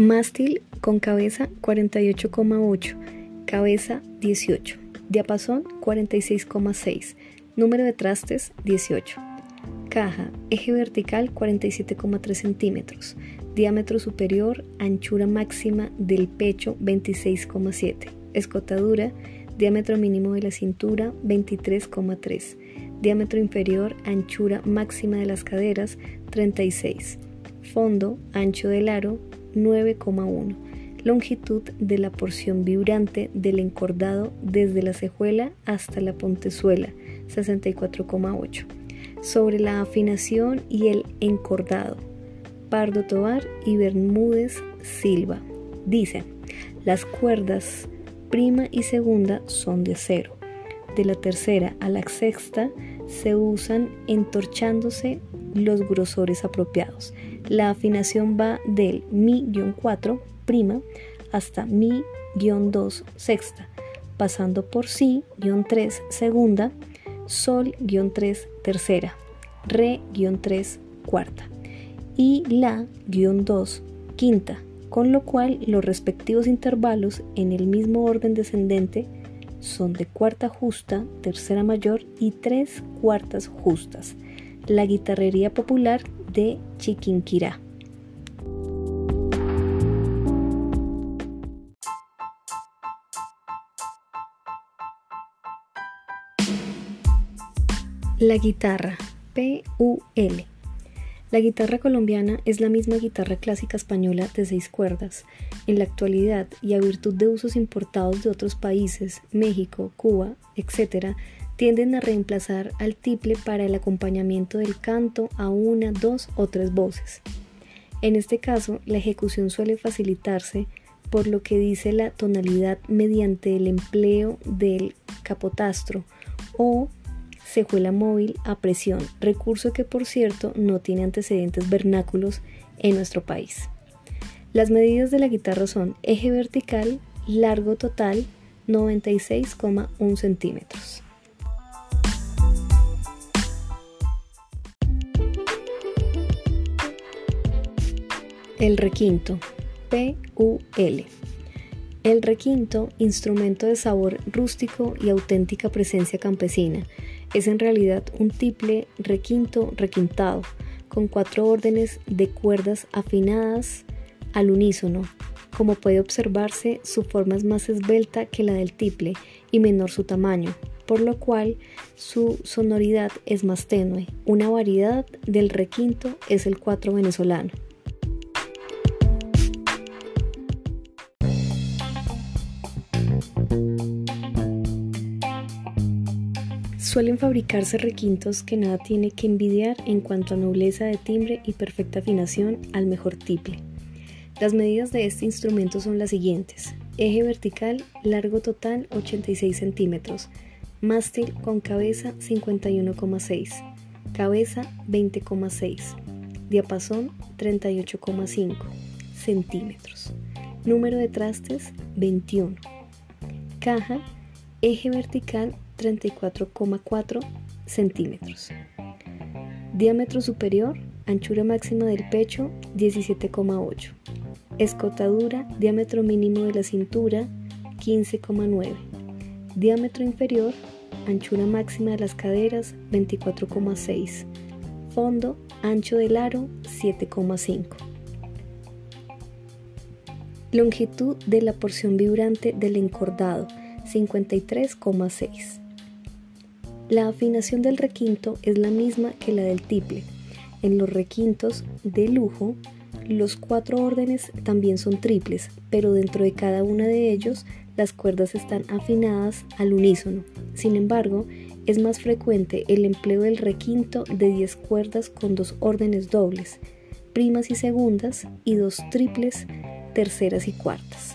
Mástil con cabeza 48,8, cabeza 18, diapasón 46,6, número de trastes 18. Caja, eje vertical 47,3 centímetros, diámetro superior, anchura máxima del pecho 26,7, escotadura, diámetro mínimo de la cintura 23,3, diámetro inferior, anchura máxima de las caderas 36, fondo, ancho del aro 9,1, longitud de la porción vibrante del encordado desde la cejuela hasta la pontezuela 64,8. Sobre la afinación y el encordado, Pardo Tobar y Bermúdez Silva. Dicen, las cuerdas prima y segunda son de acero. De la tercera a la sexta se usan entorchándose los grosores apropiados. La afinación va del mi-4 prima hasta mi-2 sexta, pasando por si-3 segunda, sol-3 tercera, re-3 cuarta y la-2 quinta, con lo cual los respectivos intervalos en el mismo orden descendente son de cuarta justa, tercera mayor y tres cuartas justas. La guitarrería popular de Chiquinquirá. La guitarra, P-U-L. La guitarra colombiana es la misma guitarra clásica española de seis cuerdas. En la actualidad, y a virtud de usos importados de otros países, México, Cuba, etc., tienden a reemplazar al tiple para el acompañamiento del canto a una, dos o tres voces. En este caso, la ejecución suele facilitarse por lo que dice la tonalidad mediante el empleo del capotastro o cejuela móvil a presión, recurso que por cierto no tiene antecedentes vernáculos en nuestro país. Las medidas de la guitarra son eje vertical, largo total 96,1 centímetros. El requinto, P-U-L. El requinto, instrumento de sabor rústico y auténtica presencia campesina, es en realidad un tiple requinto requintado, con cuatro órdenes de cuerdas afinadas al unísono. Como puede observarse, su forma es más esbelta que la del tiple y menor su tamaño, por lo cual su sonoridad es más tenue. Una variedad del requinto es el cuatro venezolano. Suelen fabricarse requintos que nada tiene que envidiar en cuanto a nobleza de timbre y perfecta afinación al mejor tiple. Las medidas de este instrumento son las siguientes. Eje vertical, largo total 86 centímetros. Mástil con cabeza 51,6. Cabeza 20,6. Diapasón 38,5 centímetros. Número de trastes 21. Caja, eje vertical 34,4 centímetros. Diámetro superior, anchura máxima del pecho 17,8. Escotadura, diámetro mínimo de la cintura 15,9. Diámetro inferior, anchura máxima de las caderas 24,6. Fondo, ancho del aro 7,5. Longitud de la porción vibrante del encordado 53,6. La afinación del requinto es la misma que la del tiple. En los requintos de lujo, los cuatro órdenes también son triples, pero dentro de cada uno de ellos las cuerdas están afinadas al unísono. Sin embargo, es más frecuente el empleo del requinto de 10 cuerdas con dos órdenes dobles, primas y segundas, y dos triples, terceras y cuartas.